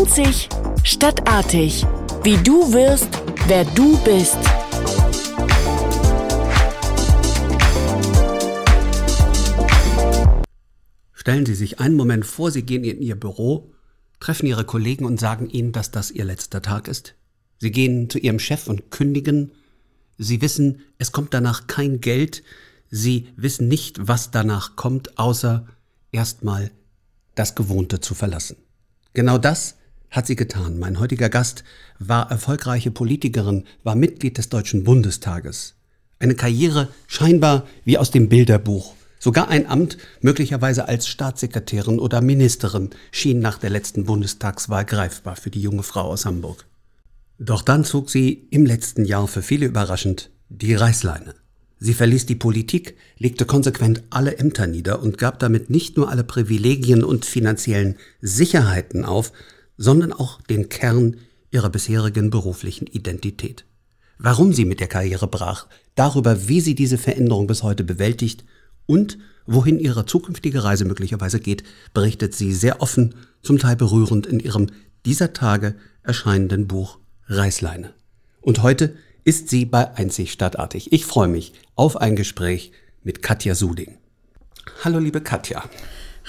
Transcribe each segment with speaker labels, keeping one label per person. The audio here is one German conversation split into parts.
Speaker 1: Einzig, stadtartig. Wie du wirst, wer du bist.
Speaker 2: Stellen Sie sich einen Moment vor, Sie gehen in Ihr Büro, treffen Ihre Kollegen und sagen Ihnen, dass das Ihr letzter Tag ist. Sie gehen zu Ihrem Chef und kündigen. Sie wissen, es kommt danach kein Geld. Sie wissen nicht, was danach kommt, außer erstmal das Gewohnte zu verlassen. Genau das hat sie getan. Mein heutiger Gast war erfolgreiche Politikerin, war Mitglied des Deutschen Bundestages. Eine Karriere scheinbar wie aus dem Bilderbuch. Sogar ein Amt, möglicherweise als Staatssekretärin oder Ministerin, schien nach der letzten Bundestagswahl greifbar für die junge Frau aus Hamburg. Doch dann zog sie im letzten Jahr für viele überraschend die Reißleine. Sie verließ die Politik, legte konsequent alle Ämter nieder und gab damit nicht nur alle Privilegien und finanziellen Sicherheiten auf, sondern auch den Kern ihrer bisherigen beruflichen Identität. Warum sie mit der Karriere brach, darüber, wie sie diese Veränderung bis heute bewältigt und wohin ihre zukünftige Reise möglicherweise geht, berichtet sie sehr offen, zum Teil berührend in ihrem dieser Tage erscheinenden Buch Reißleine. Und heute ist sie bei Einzig Stadtartig. Ich freue mich auf ein Gespräch mit Katja Suding. Hallo liebe Katja.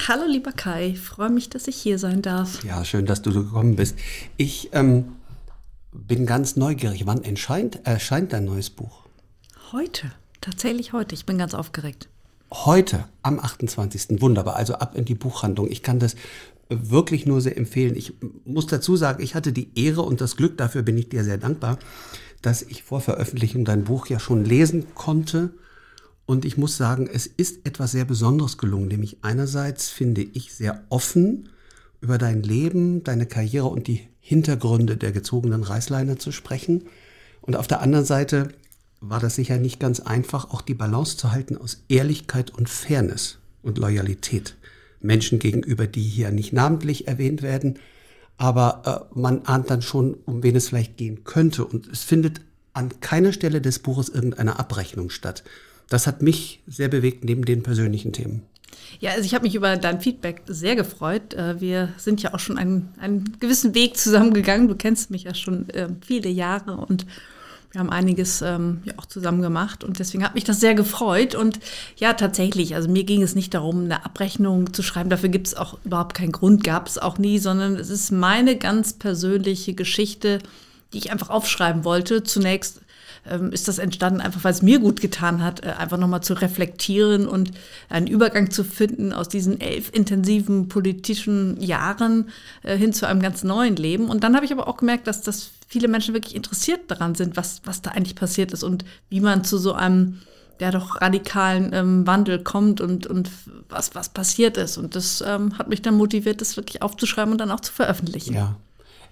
Speaker 3: Hallo lieber Kai, freue mich, dass ich hier sein darf.
Speaker 2: Ja, schön, dass du gekommen bist. Ich ähm, bin ganz neugierig. Wann erscheint, erscheint dein neues Buch?
Speaker 3: Heute, tatsächlich heute. Ich bin ganz aufgeregt.
Speaker 2: Heute, am 28. Wunderbar. Also ab in die Buchhandlung. Ich kann das wirklich nur sehr empfehlen. Ich muss dazu sagen, ich hatte die Ehre und das Glück, dafür bin ich dir sehr dankbar, dass ich vor Veröffentlichung dein Buch ja schon lesen konnte und ich muss sagen, es ist etwas sehr Besonderes gelungen, nämlich einerseits finde ich sehr offen über dein Leben, deine Karriere und die Hintergründe der gezogenen Reißleine zu sprechen. Und auf der anderen Seite war das sicher nicht ganz einfach, auch die Balance zu halten aus Ehrlichkeit und Fairness und Loyalität. Menschen gegenüber, die hier nicht namentlich erwähnt werden, aber äh, man ahnt dann schon, um wen es vielleicht gehen könnte. Und es findet an keiner Stelle des Buches irgendeine Abrechnung statt das hat mich sehr bewegt neben den persönlichen Themen.
Speaker 3: Ja, also ich habe mich über dein Feedback sehr gefreut. Äh, wir sind ja auch schon einen, einen gewissen Weg zusammengegangen. Du kennst mich ja schon äh, viele Jahre und wir haben einiges ähm, ja auch zusammen gemacht und deswegen hat mich das sehr gefreut. Und ja, tatsächlich, also mir ging es nicht darum, eine Abrechnung zu schreiben. Dafür gibt es auch überhaupt keinen Grund, gab es auch nie, sondern es ist meine ganz persönliche Geschichte, die ich einfach aufschreiben wollte. Zunächst ähm, ist das entstanden, einfach weil es mir gut getan hat, äh, einfach nochmal zu reflektieren und einen Übergang zu finden aus diesen elf intensiven politischen Jahren äh, hin zu einem ganz neuen Leben. Und dann habe ich aber auch gemerkt, dass das viele Menschen wirklich interessiert daran sind, was, was da eigentlich passiert ist und wie man zu so einem der doch radikalen ähm, Wandel kommt und, und was, was passiert ist. Und das ähm, hat mich dann motiviert, das wirklich aufzuschreiben und dann auch zu veröffentlichen.
Speaker 2: Ja.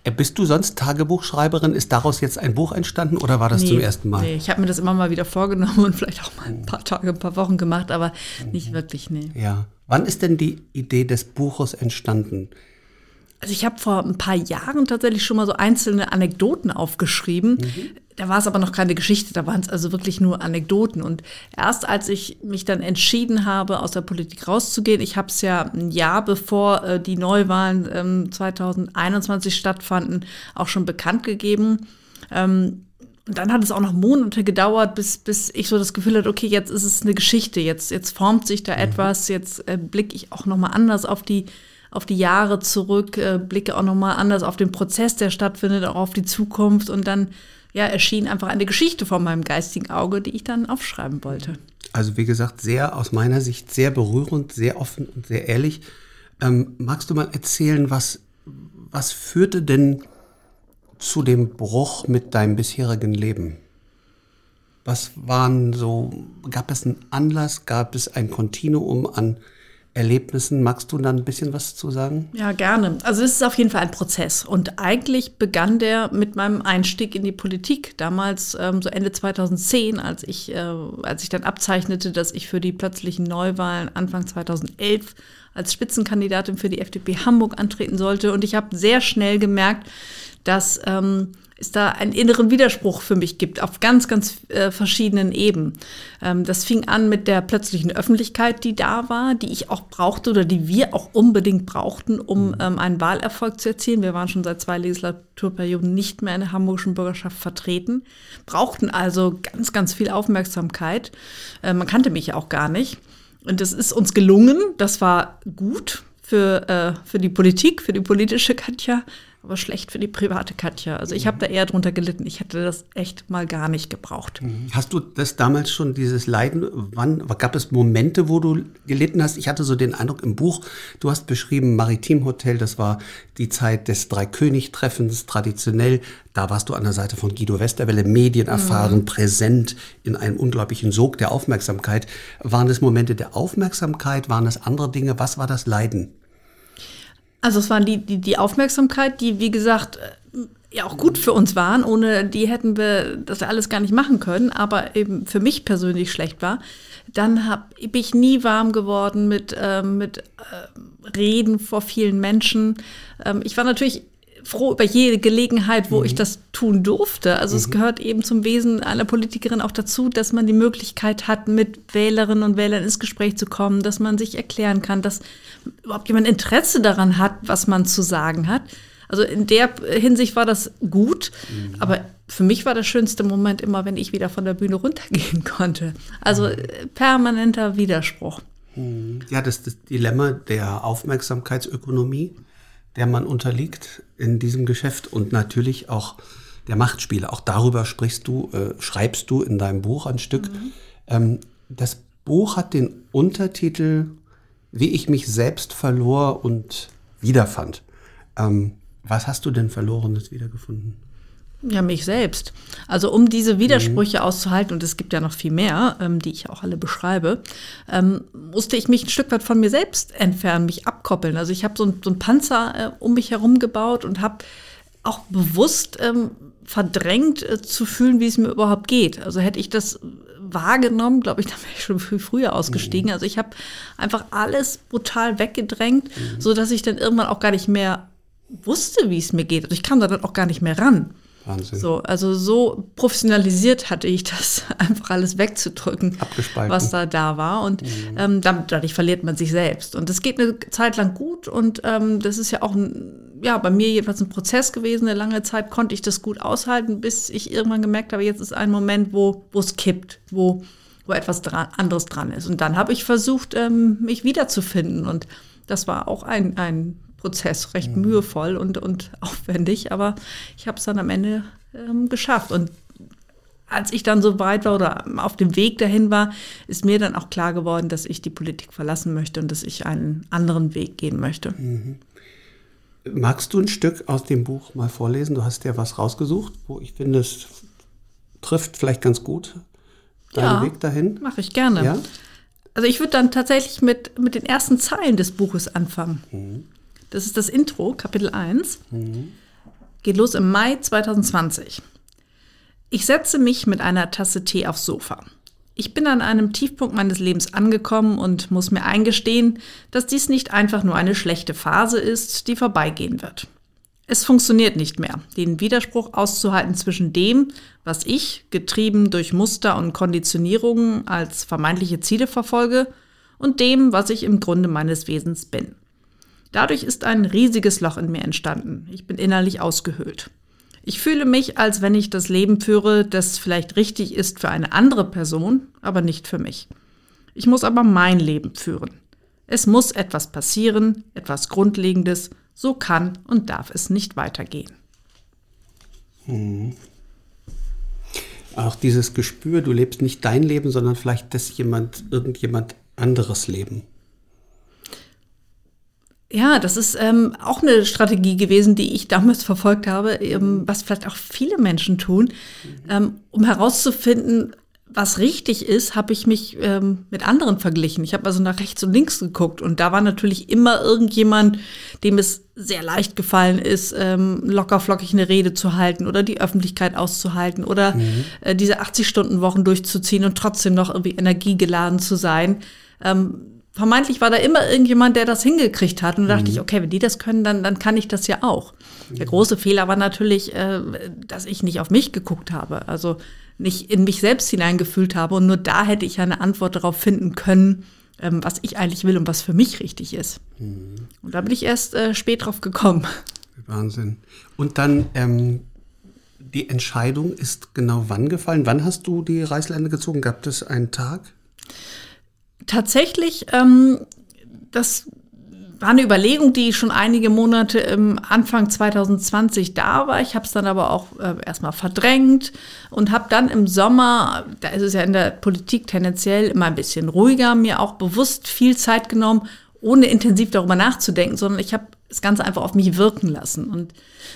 Speaker 2: Äh, bist du sonst Tagebuchschreiberin? Ist daraus jetzt ein Buch entstanden oder war das nee, zum ersten Mal?
Speaker 3: Nee, ich habe mir das immer mal wieder vorgenommen und vielleicht auch mal ein paar Tage, ein paar Wochen gemacht, aber nicht wirklich, nee.
Speaker 2: Ja. Wann ist denn die Idee des Buches entstanden?
Speaker 3: Also ich habe vor ein paar Jahren tatsächlich schon mal so einzelne Anekdoten aufgeschrieben. Mhm. Da war es aber noch keine Geschichte, da waren es also wirklich nur Anekdoten. Und erst als ich mich dann entschieden habe, aus der Politik rauszugehen, ich habe es ja ein Jahr bevor äh, die Neuwahlen ähm, 2021 stattfanden, auch schon bekannt gegeben. Ähm, und dann hat es auch noch Monate gedauert, bis, bis ich so das Gefühl hatte, okay, jetzt ist es eine Geschichte, jetzt, jetzt formt sich da mhm. etwas, jetzt äh, blicke ich auch noch mal anders auf die auf die Jahre zurück, äh, blicke auch nochmal anders auf den Prozess, der stattfindet, auch auf die Zukunft und dann ja, erschien einfach eine Geschichte vor meinem geistigen Auge, die ich dann aufschreiben wollte.
Speaker 2: Also wie gesagt, sehr aus meiner Sicht sehr berührend, sehr offen und sehr ehrlich. Ähm, magst du mal erzählen, was, was führte denn zu dem Bruch mit deinem bisherigen Leben? Was waren so, gab es einen Anlass, gab es ein Kontinuum an Erlebnissen. Magst du dann ein bisschen was zu sagen?
Speaker 3: Ja, gerne. Also es ist auf jeden Fall ein Prozess. Und eigentlich begann der mit meinem Einstieg in die Politik. Damals, ähm, so Ende 2010, als ich, äh, als ich dann abzeichnete, dass ich für die plötzlichen Neuwahlen Anfang 2011 als Spitzenkandidatin für die FDP Hamburg antreten sollte. Und ich habe sehr schnell gemerkt, dass ähm, es da einen inneren Widerspruch für mich gibt, auf ganz, ganz äh, verschiedenen Ebenen. Ähm, das fing an mit der plötzlichen Öffentlichkeit, die da war, die ich auch brauchte oder die wir auch unbedingt brauchten, um ähm, einen Wahlerfolg zu erzielen. Wir waren schon seit zwei Legislaturperioden nicht mehr in der hamburgischen Bürgerschaft vertreten, brauchten also ganz, ganz viel Aufmerksamkeit. Äh, man kannte mich ja auch gar nicht. Und das ist uns gelungen. Das war gut für, äh, für die Politik, für die politische Katja aber schlecht für die private Katja. Also ich habe da eher drunter gelitten. Ich hätte das echt mal gar nicht gebraucht.
Speaker 2: Mhm. Hast du das damals schon, dieses Leiden, wann gab es Momente, wo du gelitten hast? Ich hatte so den Eindruck im Buch, du hast beschrieben, Maritimhotel, das war die Zeit des Dreikönig-Treffens, traditionell. Da warst du an der Seite von Guido Westerwelle, medienerfahren, mhm. präsent, in einem unglaublichen Sog der Aufmerksamkeit. Waren es Momente der Aufmerksamkeit? Waren es andere Dinge? Was war das Leiden?
Speaker 3: Also es waren die, die, die Aufmerksamkeit, die, wie gesagt, äh, ja auch gut für uns waren. Ohne die hätten wir das alles gar nicht machen können, aber eben für mich persönlich schlecht war. Dann hab, bin ich nie warm geworden mit, äh, mit äh, Reden vor vielen Menschen. Ähm, ich war natürlich froh über jede Gelegenheit, wo mhm. ich das tun durfte. Also mhm. es gehört eben zum Wesen einer Politikerin auch dazu, dass man die Möglichkeit hat, mit Wählerinnen und Wählern ins Gespräch zu kommen, dass man sich erklären kann, dass überhaupt jemand Interesse daran hat, was man zu sagen hat. Also in der Hinsicht war das gut, mhm. aber für mich war der schönste Moment immer, wenn ich wieder von der Bühne runtergehen konnte. Also mhm. permanenter Widerspruch.
Speaker 2: Mhm. Ja, das das Dilemma der Aufmerksamkeitsökonomie der man unterliegt in diesem Geschäft und natürlich auch der Machtspiele. Auch darüber sprichst du, äh, schreibst du in deinem Buch ein Stück. Mhm. Ähm, das Buch hat den Untertitel Wie ich mich selbst verlor und wiederfand. Ähm, was hast du denn Verlorenes wiedergefunden?
Speaker 3: Ja, mich selbst. Also um diese Widersprüche mhm. auszuhalten, und es gibt ja noch viel mehr, ähm, die ich auch alle beschreibe, ähm, musste ich mich ein Stück weit von mir selbst entfernen, mich abkoppeln. Also ich habe so, so einen Panzer äh, um mich herum gebaut und habe auch bewusst ähm, verdrängt äh, zu fühlen, wie es mir überhaupt geht. Also hätte ich das wahrgenommen, glaube ich, dann wäre ich schon viel früher ausgestiegen. Mhm. Also ich habe einfach alles brutal weggedrängt, mhm. so dass ich dann irgendwann auch gar nicht mehr wusste, wie es mir geht. Also ich kam da dann auch gar nicht mehr ran. Wahnsinn. So, also so professionalisiert hatte ich das, einfach alles wegzudrücken, was da da war. Und mhm. ähm, damit, dadurch verliert man sich selbst. Und das geht eine Zeit lang gut. Und ähm, das ist ja auch ein, ja, bei mir jedenfalls ein Prozess gewesen. Eine lange Zeit konnte ich das gut aushalten, bis ich irgendwann gemerkt habe, jetzt ist ein Moment, wo es kippt, wo, wo etwas dran, anderes dran ist. Und dann habe ich versucht, ähm, mich wiederzufinden. Und das war auch ein, ein Prozess, recht mhm. mühevoll und, und aufwendig, aber ich habe es dann am Ende ähm, geschafft. Und als ich dann so weit war oder auf dem Weg dahin war, ist mir dann auch klar geworden, dass ich die Politik verlassen möchte und dass ich einen anderen Weg gehen möchte. Mhm.
Speaker 2: Magst du ein Stück aus dem Buch mal vorlesen? Du hast ja was rausgesucht, wo ich finde, es trifft vielleicht ganz gut deinen ja, Weg dahin.
Speaker 3: Mache ich gerne. Ja? Also ich würde dann tatsächlich mit, mit den ersten Zeilen des Buches anfangen. Mhm. Das ist das Intro, Kapitel 1. Mhm. Geht los im Mai 2020. Ich setze mich mit einer Tasse Tee aufs Sofa. Ich bin an einem Tiefpunkt meines Lebens angekommen und muss mir eingestehen, dass dies nicht einfach nur eine schlechte Phase ist, die vorbeigehen wird. Es funktioniert nicht mehr, den Widerspruch auszuhalten zwischen dem, was ich, getrieben durch Muster und Konditionierungen, als vermeintliche Ziele verfolge, und dem, was ich im Grunde meines Wesens bin. Dadurch ist ein riesiges Loch in mir entstanden. Ich bin innerlich ausgehöhlt. Ich fühle mich, als wenn ich das Leben führe, das vielleicht richtig ist für eine andere Person, aber nicht für mich. Ich muss aber mein Leben führen. Es muss etwas passieren, etwas Grundlegendes, so kann und darf es nicht weitergehen.
Speaker 2: Hm. Auch dieses Gespür, du lebst nicht dein Leben, sondern vielleicht das jemand, irgendjemand anderes Leben.
Speaker 3: Ja, das ist ähm, auch eine Strategie gewesen, die ich damals verfolgt habe, ähm, was vielleicht auch viele Menschen tun. Ähm, um herauszufinden, was richtig ist, habe ich mich ähm, mit anderen verglichen. Ich habe also nach rechts und links geguckt und da war natürlich immer irgendjemand, dem es sehr leicht gefallen ist, ähm, locker flockig eine Rede zu halten oder die Öffentlichkeit auszuhalten oder mhm. äh, diese 80-Stunden-Wochen durchzuziehen und trotzdem noch irgendwie energiegeladen zu sein. Ähm, vermeintlich war da immer irgendjemand, der das hingekriegt hat. Und da dachte ich, okay, wenn die das können, dann, dann kann ich das ja auch. Der große Fehler war natürlich, äh, dass ich nicht auf mich geguckt habe. Also nicht in mich selbst hineingefühlt habe. Und nur da hätte ich eine Antwort darauf finden können, ähm, was ich eigentlich will und was für mich richtig ist. Und da bin ich erst äh, spät drauf gekommen.
Speaker 2: Wahnsinn. Und dann ähm, die Entscheidung ist genau wann gefallen? Wann hast du die Reißleine gezogen? Gab es einen Tag?
Speaker 3: Tatsächlich, ähm, das war eine Überlegung, die schon einige Monate im Anfang 2020 da war. Ich habe es dann aber auch äh, erstmal verdrängt und habe dann im Sommer, da ist es ja in der Politik tendenziell immer ein bisschen ruhiger, mir auch bewusst viel Zeit genommen, ohne intensiv darüber nachzudenken, sondern ich habe das Ganze einfach auf mich wirken lassen. Und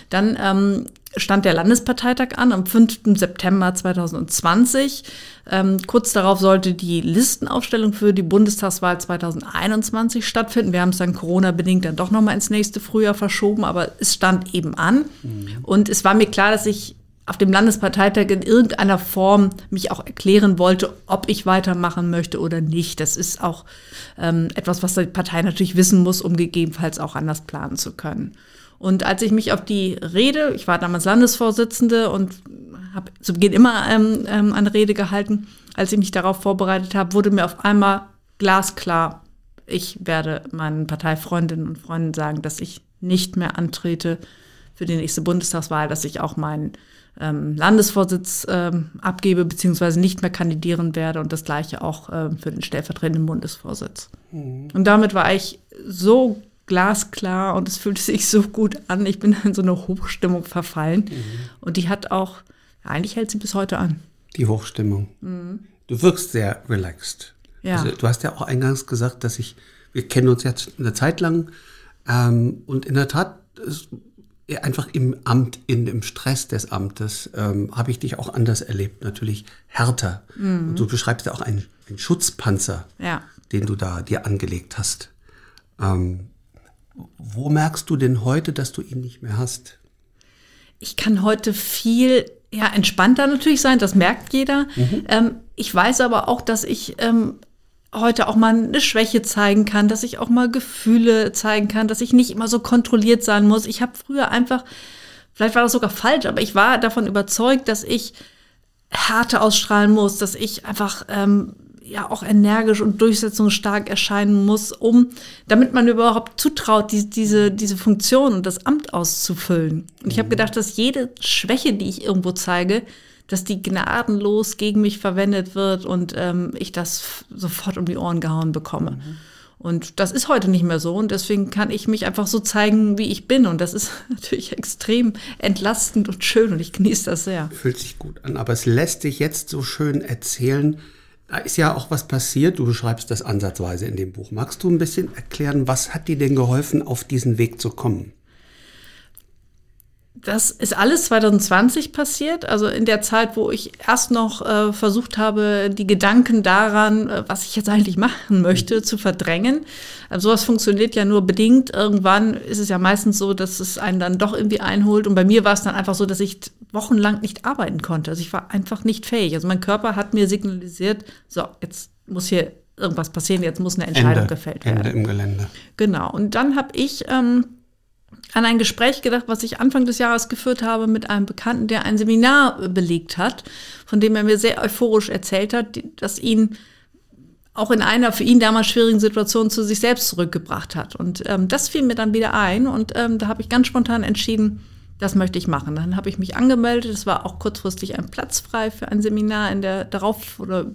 Speaker 3: dann ähm, stand der Landesparteitag an am 5. September 2020. Ähm, kurz darauf sollte die Listenaufstellung für die Bundestagswahl 2021 stattfinden. Wir haben es dann Corona-bedingt dann doch nochmal ins nächste Frühjahr verschoben, aber es stand eben an. Mhm. Und es war mir klar, dass ich auf dem Landesparteitag in irgendeiner Form mich auch erklären wollte, ob ich weitermachen möchte oder nicht. Das ist auch ähm, etwas, was die Partei natürlich wissen muss, um gegebenenfalls auch anders planen zu können. Und als ich mich auf die Rede, ich war damals Landesvorsitzende und habe zu Beginn immer ähm, ähm, eine Rede gehalten, als ich mich darauf vorbereitet habe, wurde mir auf einmal glasklar, ich werde meinen Parteifreundinnen und Freunden sagen, dass ich nicht mehr antrete für die nächste Bundestagswahl, dass ich auch meinen ähm, Landesvorsitz ähm, abgebe, beziehungsweise nicht mehr kandidieren werde und das gleiche auch ähm, für den stellvertretenden Bundesvorsitz. Mhm. Und damit war ich so glasklar und es fühlte sich so gut an. Ich bin in so eine Hochstimmung verfallen. Mhm. Und die hat auch, eigentlich hält sie bis heute an.
Speaker 2: Die Hochstimmung. Mhm. Du wirkst sehr relaxed. Ja. Also, du hast ja auch eingangs gesagt, dass ich, wir kennen uns jetzt eine Zeit lang ähm, und in der Tat, ist, einfach im Amt, in dem Stress des Amtes, ähm, habe ich dich auch anders erlebt, natürlich härter. Mhm. Und du beschreibst ja auch einen, einen Schutzpanzer, ja. den du da dir angelegt hast. Ähm, wo merkst du denn heute, dass du ihn nicht mehr hast?
Speaker 3: Ich kann heute viel ja, entspannter natürlich sein, das merkt jeder. Mhm. Ähm, ich weiß aber auch, dass ich ähm, heute auch mal eine Schwäche zeigen kann, dass ich auch mal Gefühle zeigen kann, dass ich nicht immer so kontrolliert sein muss. Ich habe früher einfach, vielleicht war das sogar falsch, aber ich war davon überzeugt, dass ich Härte ausstrahlen muss, dass ich einfach ähm, ja auch energisch und durchsetzungsstark erscheinen muss, um, damit man überhaupt zutraut, die, diese, diese Funktion und das Amt auszufüllen. Und ich habe mhm. gedacht, dass jede Schwäche, die ich irgendwo zeige, dass die gnadenlos gegen mich verwendet wird und ähm, ich das sofort um die Ohren gehauen bekomme. Mhm. Und das ist heute nicht mehr so und deswegen kann ich mich einfach so zeigen, wie ich bin. Und das ist natürlich extrem entlastend und schön und ich genieße das sehr.
Speaker 2: Fühlt sich gut an, aber es lässt sich jetzt so schön erzählen, da ist ja auch was passiert. Du beschreibst das ansatzweise in dem Buch. Magst du ein bisschen erklären, was hat dir denn geholfen, auf diesen Weg zu kommen?
Speaker 3: Das ist alles 2020 passiert, also in der Zeit, wo ich erst noch äh, versucht habe, die Gedanken daran, äh, was ich jetzt eigentlich machen möchte, zu verdrängen. Also sowas funktioniert ja nur bedingt. Irgendwann ist es ja meistens so, dass es einen dann doch irgendwie einholt. Und bei mir war es dann einfach so, dass ich wochenlang nicht arbeiten konnte. Also ich war einfach nicht fähig. Also mein Körper hat mir signalisiert, so, jetzt muss hier irgendwas passieren, jetzt muss eine Entscheidung
Speaker 2: Ende,
Speaker 3: gefällt werden.
Speaker 2: Ende im Gelände.
Speaker 3: Genau. Und dann habe ich ähm, an ein Gespräch gedacht, was ich Anfang des Jahres geführt habe mit einem Bekannten, der ein Seminar belegt hat, von dem er mir sehr euphorisch erzählt hat, dass ihn auch in einer für ihn damals schwierigen Situation zu sich selbst zurückgebracht hat. Und ähm, das fiel mir dann wieder ein und ähm, da habe ich ganz spontan entschieden, das möchte ich machen. Dann habe ich mich angemeldet. Es war auch kurzfristig ein Platz frei für ein Seminar in der darauf oder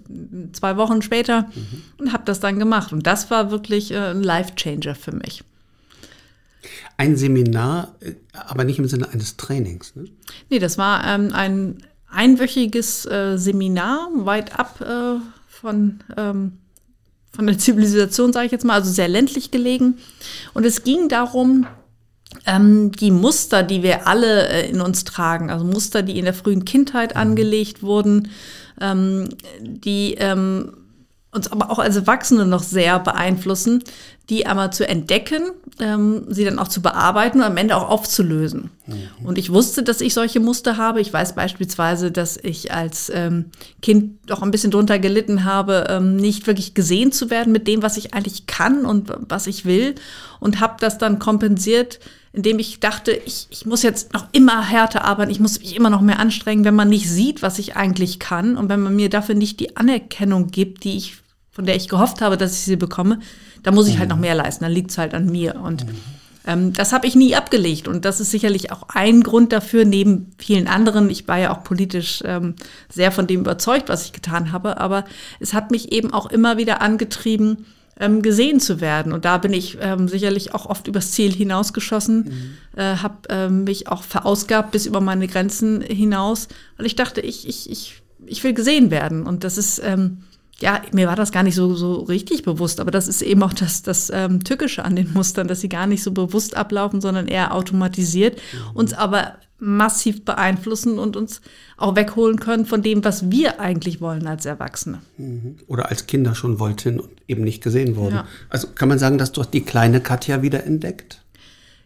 Speaker 3: zwei Wochen später mhm. und habe das dann gemacht. Und das war wirklich äh, ein Life Changer für mich.
Speaker 2: Ein Seminar, äh, aber nicht im Sinne eines Trainings. Ne?
Speaker 3: Nee, das war ähm, ein einwöchiges äh, Seminar, weit ab äh, von ähm, von der Zivilisation, sage ich jetzt mal, also sehr ländlich gelegen. Und es ging darum, ähm, die Muster, die wir alle äh, in uns tragen, also Muster, die in der frühen Kindheit mhm. angelegt wurden, ähm, die ähm, uns aber auch als Erwachsene noch sehr beeinflussen, die einmal zu entdecken, ähm, sie dann auch zu bearbeiten und am Ende auch aufzulösen. Mhm. Und ich wusste, dass ich solche Muster habe. Ich weiß beispielsweise, dass ich als ähm, Kind doch ein bisschen drunter gelitten habe, ähm, nicht wirklich gesehen zu werden mit dem, was ich eigentlich kann und was ich will. Und habe das dann kompensiert, indem ich dachte, ich, ich muss jetzt noch immer härter arbeiten, ich muss mich immer noch mehr anstrengen, wenn man nicht sieht, was ich eigentlich kann und wenn man mir dafür nicht die Anerkennung gibt, die ich, von der ich gehofft habe, dass ich sie bekomme, da muss ich halt noch mhm. mehr leisten, dann liegt es halt an mir. Und mhm. ähm, das habe ich nie abgelegt. Und das ist sicherlich auch ein Grund dafür, neben vielen anderen. Ich war ja auch politisch ähm, sehr von dem überzeugt, was ich getan habe. Aber es hat mich eben auch immer wieder angetrieben, ähm, gesehen zu werden. Und da bin ich ähm, sicherlich auch oft übers Ziel hinausgeschossen, mhm. äh, habe ähm, mich auch verausgabt bis über meine Grenzen hinaus. Und ich dachte, ich, ich, ich, ich will gesehen werden. Und das ist ähm, ja, mir war das gar nicht so, so richtig bewusst, aber das ist eben auch das, das ähm, Tückische an den Mustern, dass sie gar nicht so bewusst ablaufen, sondern eher automatisiert, mhm. uns aber massiv beeinflussen und uns auch wegholen können von dem, was wir eigentlich wollen als Erwachsene.
Speaker 2: Mhm. Oder als Kinder schon wollten und eben nicht gesehen wurden. Ja. Also kann man sagen, dass du die kleine Katja wieder entdeckt?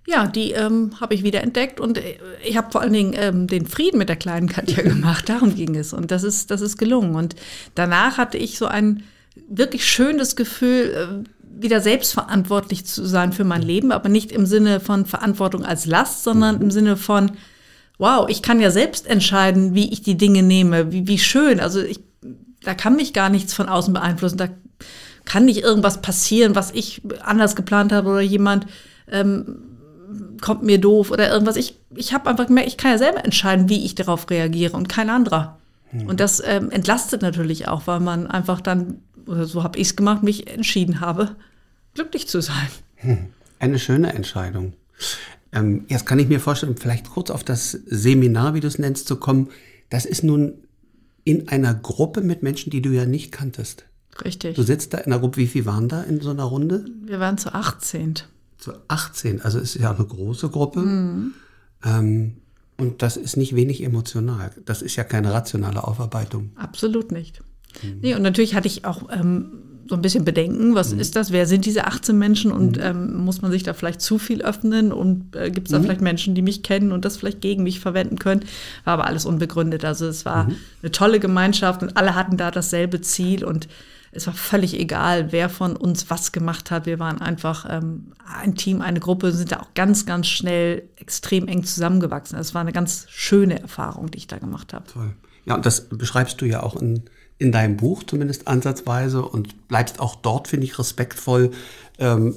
Speaker 3: Ja, die ähm, habe ich wieder entdeckt und äh, ich habe vor allen Dingen ähm, den Frieden mit der kleinen Katja gemacht. Darum ging es und das ist, das ist gelungen. Und danach hatte ich so ein wirklich schönes Gefühl, äh, wieder selbstverantwortlich zu sein für mein Leben, aber nicht im Sinne von Verantwortung als Last, sondern im Sinne von, wow, ich kann ja selbst entscheiden, wie ich die Dinge nehme, wie, wie schön. Also ich, da kann mich gar nichts von außen beeinflussen. Da kann nicht irgendwas passieren, was ich anders geplant habe oder jemand. Ähm, kommt mir doof oder irgendwas. Ich, ich habe einfach gemerkt, ich kann ja selber entscheiden, wie ich darauf reagiere und kein anderer. Hm. Und das ähm, entlastet natürlich auch, weil man einfach dann, oder so habe ich es gemacht, mich entschieden habe, glücklich zu sein.
Speaker 2: Hm. Eine schöne Entscheidung. Ähm, jetzt kann ich mir vorstellen, vielleicht kurz auf das Seminar, wie du es nennst, zu kommen. Das ist nun in einer Gruppe mit Menschen, die du ja nicht kanntest.
Speaker 3: Richtig.
Speaker 2: Du sitzt da in einer Gruppe, wie viele waren da in so einer Runde?
Speaker 3: Wir waren zu 18
Speaker 2: zu 18. Also es ist ja eine große Gruppe. Mhm. Ähm, und das ist nicht wenig emotional. Das ist ja keine rationale Aufarbeitung.
Speaker 3: Absolut nicht. Mhm. Nee, und natürlich hatte ich auch ähm, so ein bisschen Bedenken, was mhm. ist das, wer sind diese 18 Menschen und mhm. ähm, muss man sich da vielleicht zu viel öffnen und äh, gibt es da mhm. vielleicht Menschen, die mich kennen und das vielleicht gegen mich verwenden können. War aber alles unbegründet. Also es war mhm. eine tolle Gemeinschaft und alle hatten da dasselbe Ziel und es war völlig egal, wer von uns was gemacht hat. Wir waren einfach ähm, ein Team, eine Gruppe, sind da auch ganz, ganz schnell extrem eng zusammengewachsen. Es war eine ganz schöne Erfahrung, die ich da gemacht habe. Toll.
Speaker 2: Ja, und das beschreibst du ja auch in, in deinem Buch zumindest ansatzweise und bleibst auch dort, finde ich, respektvoll. Ähm,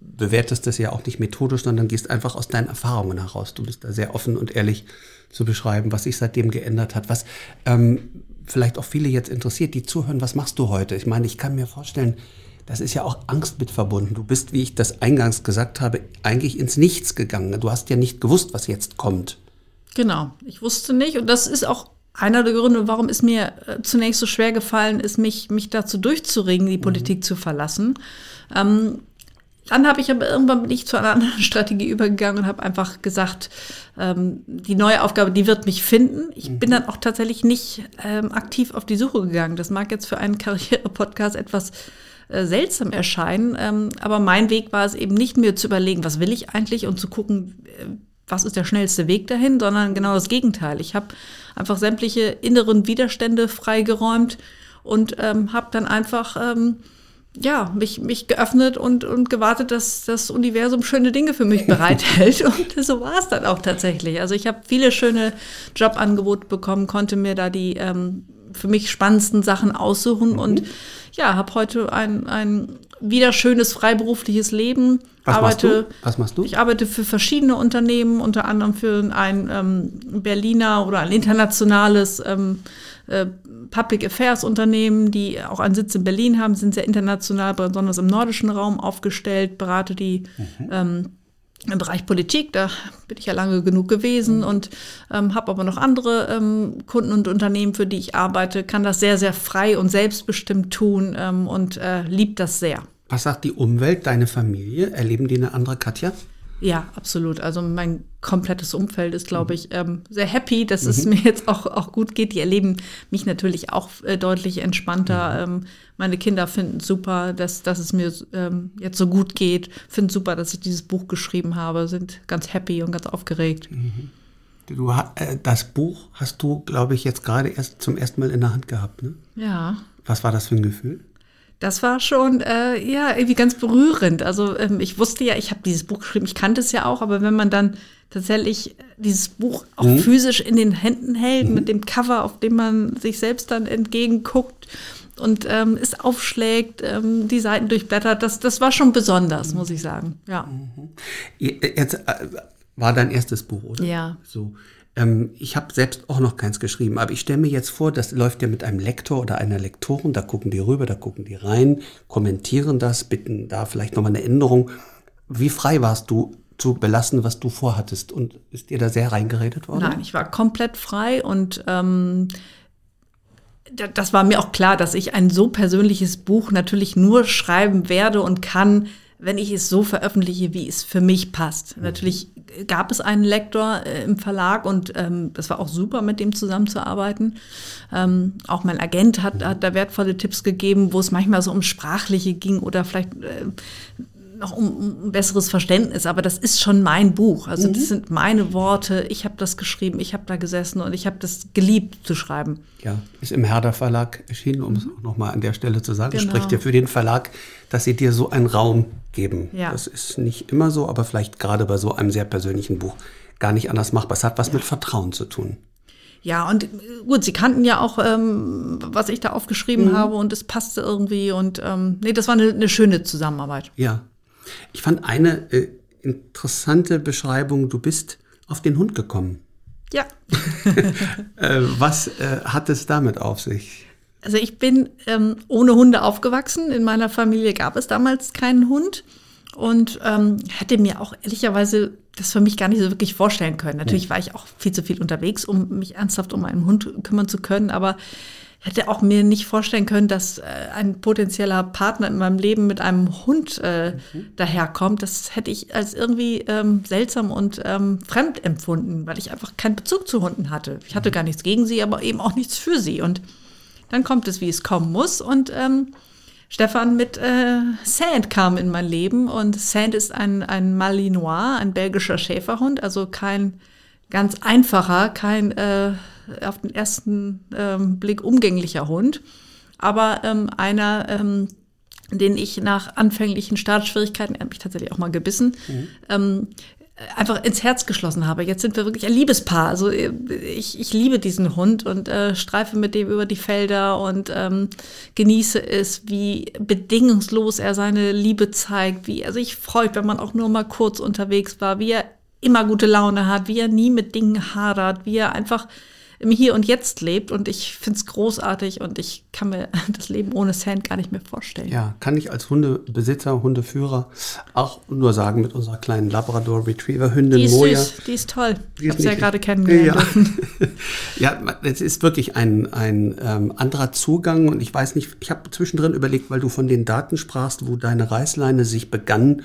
Speaker 2: bewertest das ja auch nicht methodisch, sondern gehst einfach aus deinen Erfahrungen heraus. Du bist da sehr offen und ehrlich zu beschreiben, was sich seitdem geändert hat. Was ähm, vielleicht auch viele jetzt interessiert, die zuhören, was machst du heute? Ich meine, ich kann mir vorstellen, das ist ja auch Angst mit verbunden. Du bist, wie ich das eingangs gesagt habe, eigentlich ins Nichts gegangen. Du hast ja nicht gewusst, was jetzt kommt.
Speaker 3: Genau, ich wusste nicht. Und das ist auch einer der Gründe, warum es mir äh, zunächst so schwer gefallen ist, mich, mich dazu durchzuringen, die mhm. Politik zu verlassen. Ähm, dann habe ich aber irgendwann bin ich zu einer anderen Strategie übergegangen und habe einfach gesagt, ähm, die neue Aufgabe, die wird mich finden. Ich mhm. bin dann auch tatsächlich nicht ähm, aktiv auf die Suche gegangen. Das mag jetzt für einen Karriere-Podcast etwas äh, seltsam erscheinen, ähm, aber mein Weg war es eben nicht mir zu überlegen, was will ich eigentlich und zu gucken, äh, was ist der schnellste Weg dahin, sondern genau das Gegenteil. Ich habe einfach sämtliche inneren Widerstände freigeräumt und ähm, habe dann einfach ähm, ja, mich, mich geöffnet und, und gewartet, dass das Universum schöne Dinge für mich bereithält. und so war es dann auch tatsächlich. Also ich habe viele schöne Jobangebote bekommen, konnte mir da die ähm, für mich spannendsten Sachen aussuchen mhm. und ja, habe heute ein, ein wieder schönes freiberufliches Leben.
Speaker 2: Was arbeite, machst du? Was machst du?
Speaker 3: Ich arbeite für verschiedene Unternehmen, unter anderem für ein ähm, Berliner oder ein internationales ähm, äh, Public Affairs Unternehmen, die auch einen Sitz in Berlin haben, sind sehr international, besonders im nordischen Raum aufgestellt, berate die mhm. ähm, im Bereich Politik, da bin ich ja lange genug gewesen mhm. und ähm, habe aber noch andere ähm, Kunden und Unternehmen, für die ich arbeite, kann das sehr, sehr frei und selbstbestimmt tun ähm, und äh, liebt das sehr.
Speaker 2: Was sagt die Umwelt, deine Familie? Erleben die eine andere Katja?
Speaker 3: Ja, absolut. Also mein komplettes Umfeld ist, glaube ich, ähm, sehr happy, dass mhm. es mir jetzt auch, auch gut geht. Die erleben mich natürlich auch äh, deutlich entspannter. Mhm. Ähm, meine Kinder finden super, dass, dass es mir ähm, jetzt so gut geht, finden super, dass ich dieses Buch geschrieben habe, sind ganz happy und ganz aufgeregt. Mhm.
Speaker 2: Du, äh, das Buch hast du, glaube ich, jetzt gerade erst zum ersten Mal in der Hand gehabt, ne?
Speaker 3: Ja.
Speaker 2: Was war das für ein Gefühl?
Speaker 3: Das war schon äh, ja irgendwie ganz berührend. Also ähm, ich wusste ja, ich habe dieses Buch geschrieben, ich kannte es ja auch, aber wenn man dann tatsächlich dieses Buch auch mhm. physisch in den Händen hält, mhm. mit dem Cover, auf dem man sich selbst dann entgegenguckt und ähm, es aufschlägt, ähm, die Seiten durchblättert, das, das war schon besonders, muss ich sagen. Ja. Mhm.
Speaker 2: Jetzt äh, war dein erstes Buch, oder?
Speaker 3: Ja.
Speaker 2: So. Ähm, ich habe selbst auch noch keins geschrieben, aber ich stelle mir jetzt vor, das läuft ja mit einem Lektor oder einer Lektorin, da gucken die rüber, da gucken die rein, kommentieren das, bitten da vielleicht nochmal eine Änderung. Wie frei warst du zu belassen, was du vorhattest? Und ist dir da sehr reingeredet worden?
Speaker 3: Nein, ich war komplett frei und ähm, das war mir auch klar, dass ich ein so persönliches Buch natürlich nur schreiben werde und kann, wenn ich es so veröffentliche, wie es für mich passt. Mhm. Natürlich gab es einen Lektor äh, im Verlag und ähm, das war auch super, mit dem zusammenzuarbeiten. Ähm, auch mein Agent hat, hat da wertvolle Tipps gegeben, wo es manchmal so um Sprachliche ging oder vielleicht äh, noch um, um, ein besseres Verständnis, aber das ist schon mein Buch. Also mhm. das sind meine Worte. Ich habe das geschrieben, ich habe da gesessen und ich habe das geliebt zu schreiben.
Speaker 2: Ja, ist im Herder Verlag erschienen, um mhm. es auch nochmal an der Stelle zu sagen. Genau. Spricht ja für den Verlag, dass sie dir so einen Raum geben. Ja. Das ist nicht immer so, aber vielleicht gerade bei so einem sehr persönlichen Buch gar nicht anders machbar. Es hat was ja. mit Vertrauen zu tun.
Speaker 3: Ja, und äh, gut, sie kannten ja auch, ähm, was ich da aufgeschrieben mhm. habe und es passte irgendwie und ähm, nee, das war eine, eine schöne Zusammenarbeit.
Speaker 2: Ja, ich fand eine äh, interessante Beschreibung, du bist auf den Hund gekommen.
Speaker 3: Ja.
Speaker 2: äh, was äh, hat es damit auf sich?
Speaker 3: Also ich bin ähm, ohne Hunde aufgewachsen. In meiner Familie gab es damals keinen Hund und ähm, hätte mir auch ehrlicherweise das für mich gar nicht so wirklich vorstellen können. Natürlich war ich auch viel zu viel unterwegs, um mich ernsthaft um einen Hund kümmern zu können, aber hätte auch mir nicht vorstellen können, dass äh, ein potenzieller Partner in meinem Leben mit einem Hund äh, mhm. daherkommt. Das hätte ich als irgendwie ähm, seltsam und ähm, fremd empfunden, weil ich einfach keinen Bezug zu Hunden hatte. Ich hatte mhm. gar nichts gegen sie, aber eben auch nichts für sie. Und dann kommt es, wie es kommen muss. Und ähm, Stefan mit äh, Sand kam in mein Leben. Und Sand ist ein, ein Malinois, ein belgischer Schäferhund, also kein ganz einfacher, kein äh, auf den ersten ähm, Blick umgänglicher Hund, aber ähm, einer, ähm, den ich nach anfänglichen Startschwierigkeiten, er hat mich tatsächlich auch mal gebissen, mhm. ähm, einfach ins Herz geschlossen habe. Jetzt sind wir wirklich ein Liebespaar. Also äh, ich, ich liebe diesen Hund und äh, streife mit dem über die Felder und ähm, genieße es, wie bedingungslos er seine Liebe zeigt. Wie, also ich freue, wenn man auch nur mal kurz unterwegs war, wie er immer gute Laune hat, wie er nie mit Dingen hadert, wie er einfach im Hier und Jetzt lebt. Und ich finde es großartig und ich kann mir das Leben ohne Sand gar nicht mehr vorstellen.
Speaker 2: Ja, kann ich als Hundebesitzer, Hundeführer auch nur sagen mit unserer kleinen Labrador Retriever Hündin
Speaker 3: die ist
Speaker 2: Moja.
Speaker 3: Süß, die ist toll. Die ich habe sie ja gerade kennengelernt. Ja.
Speaker 2: ja, es ist wirklich ein, ein ähm, anderer Zugang und ich weiß nicht, ich habe zwischendrin überlegt, weil du von den Daten sprachst, wo deine Reißleine sich begann,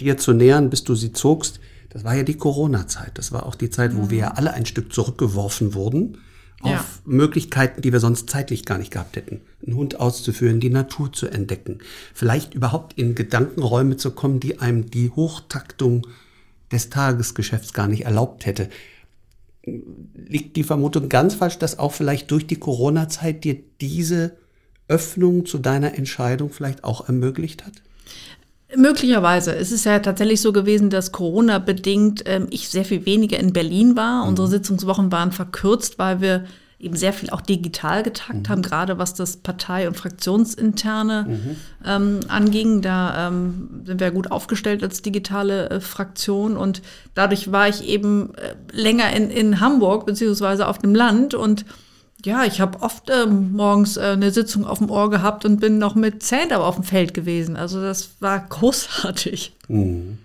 Speaker 2: dir zu nähern, bis du sie zogst das war ja die Corona-Zeit. Das war auch die Zeit, wo mhm. wir ja alle ein Stück zurückgeworfen wurden auf ja. Möglichkeiten, die wir sonst zeitlich gar nicht gehabt hätten. Einen Hund auszuführen, die Natur zu entdecken, vielleicht überhaupt in Gedankenräume zu kommen, die einem die Hochtaktung des Tagesgeschäfts gar nicht erlaubt hätte. Liegt die Vermutung ganz falsch, dass auch vielleicht durch die Corona-Zeit dir diese Öffnung zu deiner Entscheidung vielleicht auch ermöglicht hat?
Speaker 3: Möglicherweise. Es ist ja tatsächlich so gewesen, dass Corona-bedingt ähm, ich sehr viel weniger in Berlin war. Mhm. Unsere Sitzungswochen waren verkürzt, weil wir eben sehr viel auch digital getagt mhm. haben, gerade was das Partei- und Fraktionsinterne mhm. ähm, anging. Da ähm, sind wir gut aufgestellt als digitale äh, Fraktion und dadurch war ich eben äh, länger in, in Hamburg beziehungsweise auf dem Land und ja, ich habe oft ähm, morgens äh, eine Sitzung auf dem Ohr gehabt und bin noch mit Zander auf dem Feld gewesen. Also das war großartig.
Speaker 2: Mhm.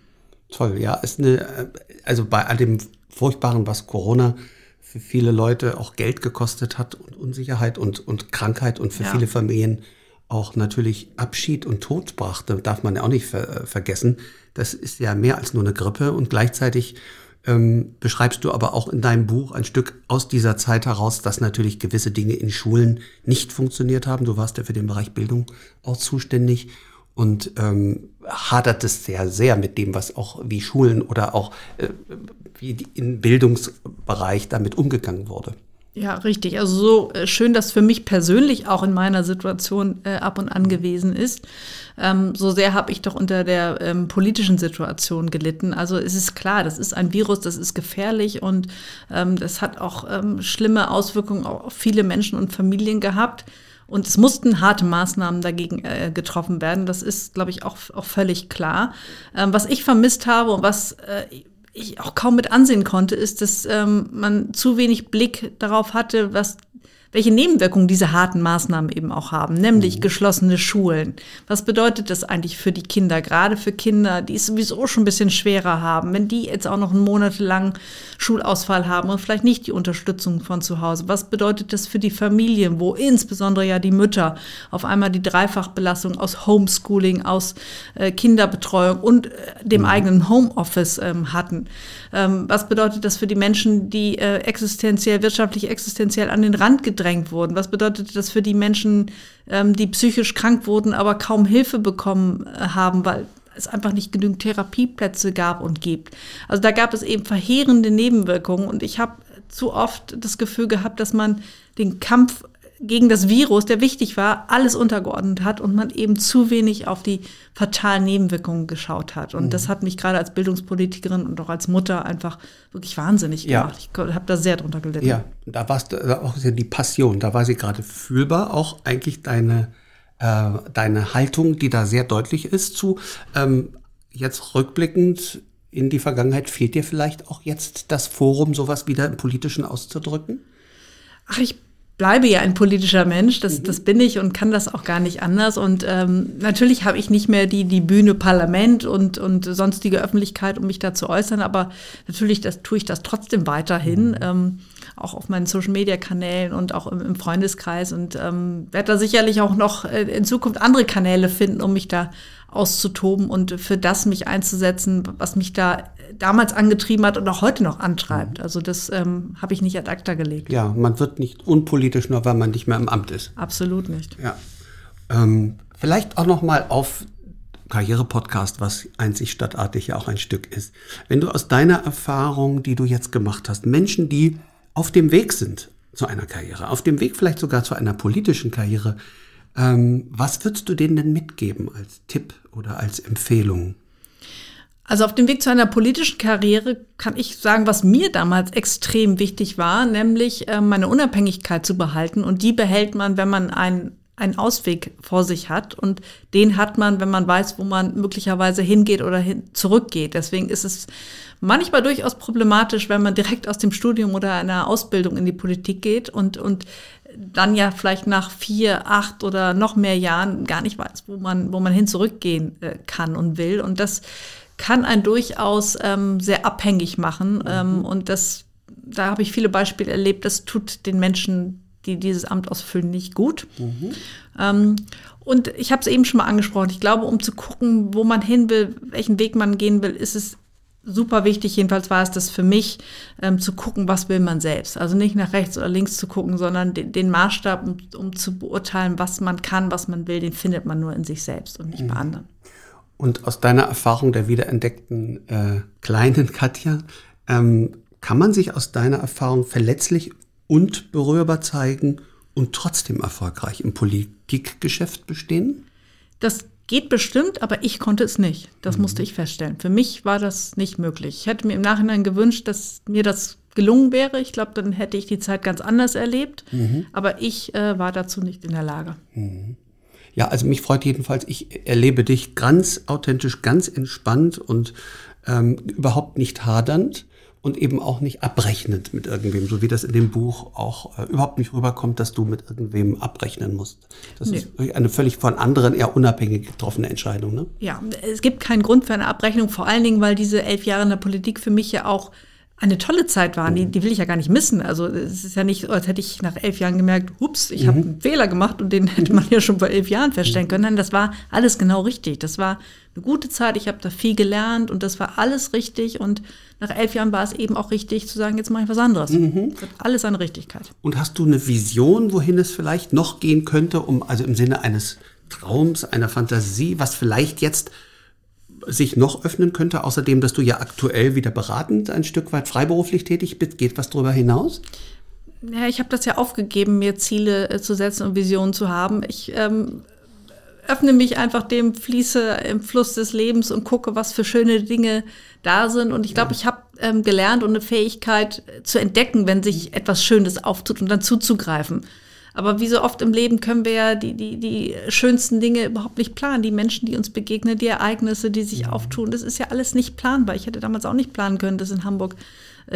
Speaker 2: Toll, ja, ist eine, äh, also bei all dem Furchtbaren, was Corona für viele Leute auch Geld gekostet hat und Unsicherheit und, und Krankheit und für ja. viele Familien auch natürlich Abschied und Tod brachte, darf man ja auch nicht ver vergessen. Das ist ja mehr als nur eine Grippe und gleichzeitig ähm, beschreibst du aber auch in deinem Buch ein Stück aus dieser Zeit heraus, dass natürlich gewisse Dinge in Schulen nicht funktioniert haben. Du warst ja für den Bereich Bildung auch zuständig und ähm, hadert es sehr, sehr mit dem, was auch wie Schulen oder auch äh, wie im Bildungsbereich damit umgegangen wurde.
Speaker 3: Ja, richtig. Also so äh, schön, dass für mich persönlich auch in meiner Situation äh, ab und an gewesen ist. Ähm, so sehr habe ich doch unter der ähm, politischen Situation gelitten. Also es ist klar, das ist ein Virus, das ist gefährlich und ähm, das hat auch ähm, schlimme Auswirkungen auf viele Menschen und Familien gehabt. Und es mussten harte Maßnahmen dagegen äh, getroffen werden. Das ist, glaube ich, auch, auch völlig klar. Ähm, was ich vermisst habe und was äh, ich auch kaum mit ansehen konnte, ist, dass ähm, man zu wenig Blick darauf hatte, was welche Nebenwirkungen diese harten Maßnahmen eben auch haben, nämlich mhm. geschlossene Schulen. Was bedeutet das eigentlich für die Kinder, gerade für Kinder, die es sowieso schon ein bisschen schwerer haben, wenn die jetzt auch noch einen monatelang Schulausfall haben und vielleicht nicht die Unterstützung von zu Hause? Was bedeutet das für die Familien, wo insbesondere ja die Mütter auf einmal die Dreifachbelastung aus Homeschooling, aus äh, Kinderbetreuung und äh, dem mhm. eigenen Homeoffice ähm, hatten? Ähm, was bedeutet das für die Menschen, die äh, existenziell, wirtschaftlich existenziell an den Rand gedrängt gedrängt wurden? Was bedeutet das für die Menschen, ähm, die psychisch krank wurden, aber kaum Hilfe bekommen äh, haben, weil es einfach nicht genügend Therapieplätze gab und gibt? Also da gab es eben verheerende Nebenwirkungen und ich habe zu oft das Gefühl gehabt, dass man den Kampf gegen das Virus, der wichtig war, alles untergeordnet hat und man eben zu wenig auf die fatalen Nebenwirkungen geschaut hat. Und mhm. das hat mich gerade als Bildungspolitikerin und auch als Mutter einfach wirklich wahnsinnig gemacht. Ja. Ich habe da sehr drunter gelitten.
Speaker 2: Ja, da war es auch die Passion, da war sie gerade fühlbar, auch eigentlich deine, äh, deine Haltung, die da sehr deutlich ist zu ähm, jetzt rückblickend in die Vergangenheit, fehlt dir vielleicht auch jetzt das Forum, sowas wieder im Politischen auszudrücken?
Speaker 3: Ach, ich bleibe ja ein politischer Mensch, das, mhm. das bin ich und kann das auch gar nicht anders. Und ähm, natürlich habe ich nicht mehr die, die Bühne Parlament und, und sonstige Öffentlichkeit, um mich da zu äußern, aber natürlich das, tue ich das trotzdem weiterhin, mhm. ähm, auch auf meinen Social-Media-Kanälen und auch im, im Freundeskreis und ähm, werde da sicherlich auch noch äh, in Zukunft andere Kanäle finden, um mich da auszutoben und für das mich einzusetzen, was mich da damals angetrieben hat und auch heute noch antreibt. Mhm. Also das ähm, habe ich nicht ad acta gelegt.
Speaker 2: Ja, man wird nicht unpolitisch, nur weil man nicht mehr im Amt ist.
Speaker 3: Absolut nicht.
Speaker 2: Ja. Ähm, vielleicht auch noch mal auf Karriere-Podcast, was einzig stadtartig ja auch ein Stück ist. Wenn du aus deiner Erfahrung, die du jetzt gemacht hast, Menschen, die auf dem Weg sind zu einer Karriere, auf dem Weg vielleicht sogar zu einer politischen Karriere, ähm, was würdest du denen denn mitgeben als Tipp oder als Empfehlung?
Speaker 3: Also auf dem Weg zu einer politischen Karriere kann ich sagen, was mir damals extrem wichtig war, nämlich äh, meine Unabhängigkeit zu behalten. Und die behält man, wenn man einen, einen Ausweg vor sich hat. Und den hat man, wenn man weiß, wo man möglicherweise hingeht oder hin, zurückgeht. Deswegen ist es manchmal durchaus problematisch, wenn man direkt aus dem Studium oder einer Ausbildung in die Politik geht und, und dann ja vielleicht nach vier, acht oder noch mehr Jahren gar nicht weiß, wo man, wo man hin zurückgehen äh, kann und will. Und das kann einen durchaus ähm, sehr abhängig machen. Mhm. Ähm, und das, da habe ich viele Beispiele erlebt, das tut den Menschen, die dieses Amt ausfüllen, nicht gut. Mhm. Ähm, und ich habe es eben schon mal angesprochen. Ich glaube, um zu gucken, wo man hin will, welchen Weg man gehen will, ist es super wichtig, jedenfalls war es das für mich, ähm, zu gucken, was will man selbst. Also nicht nach rechts oder links zu gucken, sondern den, den Maßstab, um, um, zu beurteilen, was man kann, was man will, den findet man nur in sich selbst und nicht mhm. bei anderen.
Speaker 2: Und aus deiner Erfahrung der wiederentdeckten äh, kleinen Katja, ähm, kann man sich aus deiner Erfahrung verletzlich und berührbar zeigen und trotzdem erfolgreich im Politikgeschäft bestehen?
Speaker 3: Das geht bestimmt, aber ich konnte es nicht. Das mhm. musste ich feststellen. Für mich war das nicht möglich. Ich hätte mir im Nachhinein gewünscht, dass mir das gelungen wäre. Ich glaube, dann hätte ich die Zeit ganz anders erlebt. Mhm. Aber ich äh, war dazu nicht in der Lage.
Speaker 2: Mhm. Ja, also mich freut jedenfalls, ich erlebe dich ganz authentisch, ganz entspannt und ähm, überhaupt nicht hadernd und eben auch nicht abrechnend mit irgendwem, so wie das in dem Buch auch äh, überhaupt nicht rüberkommt, dass du mit irgendwem abrechnen musst. Das nee. ist eine völlig von anderen eher unabhängig getroffene Entscheidung. Ne?
Speaker 3: Ja, es gibt keinen Grund für eine Abrechnung, vor allen Dingen, weil diese elf Jahre in der Politik für mich ja auch eine tolle Zeit war. Die, die will ich ja gar nicht missen. Also es ist ja nicht, als hätte ich nach elf Jahren gemerkt, hups, ich mhm. habe einen Fehler gemacht und den hätte man ja schon vor elf Jahren feststellen können. Nein, das war alles genau richtig. Das war eine gute Zeit. Ich habe da viel gelernt und das war alles richtig. Und nach elf Jahren war es eben auch richtig zu sagen, jetzt mache ich was anderes. Mhm. Das hat alles eine Richtigkeit.
Speaker 2: Und hast du eine Vision, wohin es vielleicht noch gehen könnte, um also im Sinne eines Traums, einer Fantasie, was vielleicht jetzt sich noch öffnen könnte, außerdem, dass du ja aktuell wieder beratend ein Stück weit freiberuflich tätig bist, geht was darüber hinaus?
Speaker 3: Ja, ich habe das ja aufgegeben, mir Ziele äh, zu setzen und Visionen zu haben. Ich ähm, öffne mich einfach dem, fließe im Fluss des Lebens und gucke, was für schöne Dinge da sind. Und ich glaube, ich habe ähm, gelernt und eine Fähigkeit äh, zu entdecken, wenn sich etwas Schönes auftut und dann zuzugreifen. Aber wie so oft im Leben können wir ja die, die, die schönsten Dinge überhaupt nicht planen. Die Menschen, die uns begegnen, die Ereignisse, die sich mhm. auftun, das ist ja alles nicht planbar. Ich hätte damals auch nicht planen können, dass in Hamburg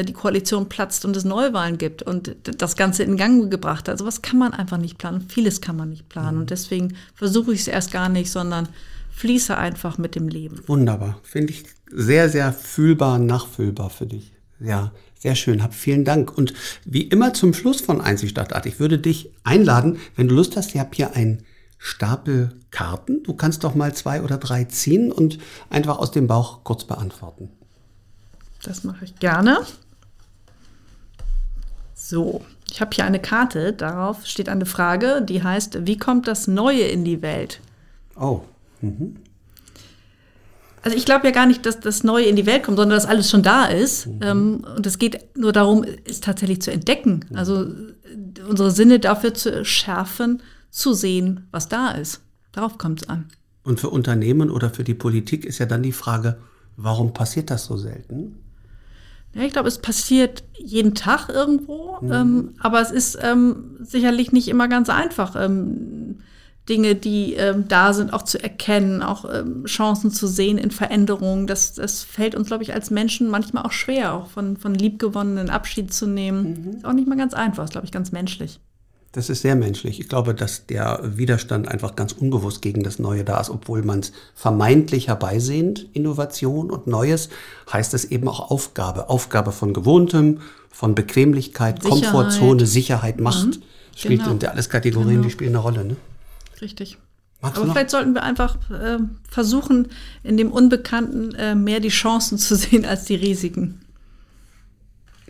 Speaker 3: die Koalition platzt und es Neuwahlen gibt und das Ganze in Gang gebracht hat. Also was kann man einfach nicht planen. Vieles kann man nicht planen. Mhm. Und deswegen versuche ich es erst gar nicht, sondern fließe einfach mit dem Leben.
Speaker 2: Wunderbar. Finde ich sehr, sehr fühlbar, nachfühlbar für dich. Ja, sehr schön, hab vielen Dank. Und wie immer zum Schluss von Einzigstadtart, ich würde dich einladen, wenn du Lust hast, ich habe hier einen Stapel Karten. Du kannst doch mal zwei oder drei ziehen und einfach aus dem Bauch kurz beantworten.
Speaker 3: Das mache ich gerne. So, ich habe hier eine Karte, darauf steht eine Frage, die heißt, wie kommt das Neue in die Welt?
Speaker 2: Oh. Mhm.
Speaker 3: Also ich glaube ja gar nicht, dass das Neue in die Welt kommt, sondern dass alles schon da ist. Mhm. Ähm, und es geht nur darum, es tatsächlich zu entdecken. Mhm. Also unsere Sinne dafür zu schärfen, zu sehen, was da ist. Darauf kommt es an.
Speaker 2: Und für Unternehmen oder für die Politik ist ja dann die Frage, warum passiert das so selten?
Speaker 3: Ja, ich glaube, es passiert jeden Tag irgendwo, mhm. ähm, aber es ist ähm, sicherlich nicht immer ganz einfach. Ähm, Dinge, die ähm, da sind, auch zu erkennen, auch ähm, Chancen zu sehen in Veränderungen. Das, das fällt uns, glaube ich, als Menschen manchmal auch schwer, auch von, von liebgewonnenen Abschied zu nehmen. Mhm. Ist auch nicht mal ganz einfach, ist, glaube ich, ganz menschlich.
Speaker 2: Das ist sehr menschlich. Ich glaube, dass der Widerstand einfach ganz unbewusst gegen das Neue da ist, obwohl man es vermeintlich herbeisehnt, Innovation und Neues, heißt es eben auch Aufgabe. Aufgabe von Gewohntem, von Bequemlichkeit, Sicherheit. Komfortzone, Sicherheit, Macht. Mhm. Spielt genau. sind alles Kategorien, genau. die spielen eine Rolle. Ne?
Speaker 3: Richtig. Magst Aber vielleicht sollten wir einfach äh, versuchen, in dem Unbekannten äh, mehr die Chancen zu sehen als die Risiken.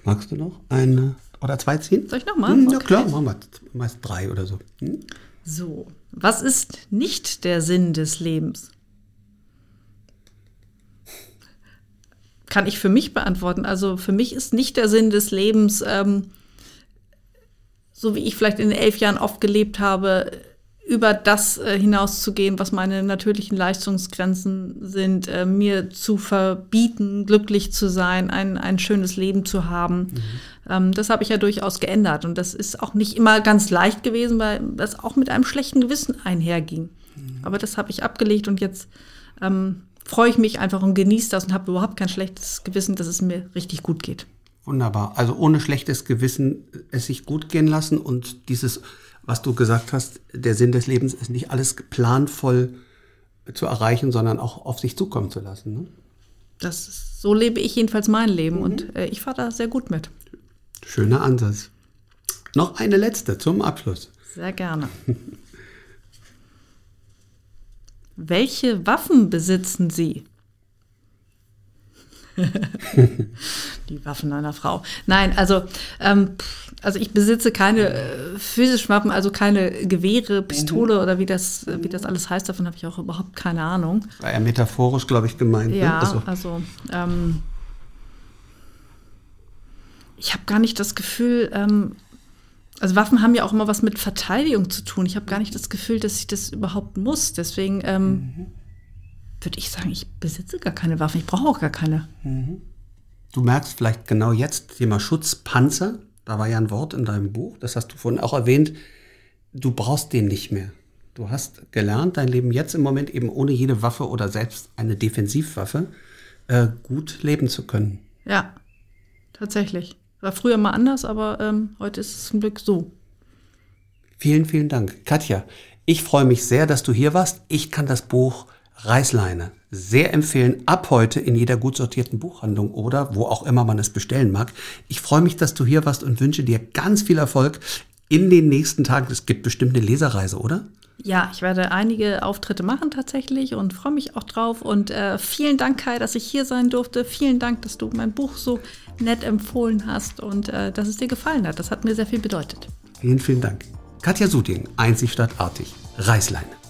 Speaker 2: Magst du noch eine oder zwei ziehen?
Speaker 3: Soll ich nochmal? Hm,
Speaker 2: ja, klar, machen wir meist drei oder so. Hm?
Speaker 3: So, was ist nicht der Sinn des Lebens? Kann ich für mich beantworten. Also für mich ist nicht der Sinn des Lebens, ähm, so wie ich vielleicht in den elf Jahren oft gelebt habe, über das äh, hinauszugehen, was meine natürlichen Leistungsgrenzen sind, äh, mir zu verbieten, glücklich zu sein, ein, ein schönes Leben zu haben. Mhm. Ähm, das habe ich ja durchaus geändert. Und das ist auch nicht immer ganz leicht gewesen, weil das auch mit einem schlechten Gewissen einherging. Mhm. Aber das habe ich abgelegt und jetzt ähm, freue ich mich einfach und genieße das und habe überhaupt kein schlechtes Gewissen, dass es mir richtig gut geht.
Speaker 2: Wunderbar. Also ohne schlechtes Gewissen es sich gut gehen lassen und dieses was du gesagt hast, der Sinn des Lebens ist nicht alles planvoll zu erreichen, sondern auch auf sich zukommen zu lassen. Ne?
Speaker 3: Das ist, so lebe ich jedenfalls mein Leben mhm. und äh, ich fahre da sehr gut mit.
Speaker 2: Schöner Ansatz. Noch eine letzte zum Abschluss.
Speaker 3: Sehr gerne. Welche Waffen besitzen Sie? die Waffen einer Frau. Nein, also, ähm, also ich besitze keine äh, physischen Waffen, also keine Gewehre, Pistole mhm. oder wie das, wie das alles heißt. Davon habe ich auch überhaupt keine Ahnung.
Speaker 2: War ja metaphorisch, glaube ich, gemeint.
Speaker 3: Ne? Ja, ne? also, also ähm, ich habe gar nicht das Gefühl, ähm, also Waffen haben ja auch immer was mit Verteidigung zu tun. Ich habe gar nicht das Gefühl, dass ich das überhaupt muss. Deswegen ähm, mhm würde ich sagen, ich besitze gar keine Waffen, ich brauche auch gar keine. Mhm.
Speaker 2: Du merkst vielleicht genau jetzt Thema Schutzpanzer, da war ja ein Wort in deinem Buch, das hast du vorhin auch erwähnt, du brauchst den nicht mehr. Du hast gelernt, dein Leben jetzt im Moment eben ohne jede Waffe oder selbst eine Defensivwaffe äh, gut leben zu können.
Speaker 3: Ja, tatsächlich. War früher mal anders, aber ähm, heute ist es zum Glück so.
Speaker 2: Vielen, vielen Dank. Katja, ich freue mich sehr, dass du hier warst. Ich kann das Buch Reißleine. Sehr empfehlen, ab heute in jeder gut sortierten Buchhandlung oder wo auch immer man es bestellen mag. Ich freue mich, dass du hier warst und wünsche dir ganz viel Erfolg in den nächsten Tagen. Es gibt bestimmt eine Leserreise, oder?
Speaker 3: Ja, ich werde einige Auftritte machen tatsächlich und freue mich auch drauf. Und äh, vielen Dank, Kai, dass ich hier sein durfte. Vielen Dank, dass du mein Buch so nett empfohlen hast und äh, dass es dir gefallen hat. Das hat mir sehr viel bedeutet.
Speaker 2: Vielen, vielen Dank. Katja Suding, einzig statt. Reißleine.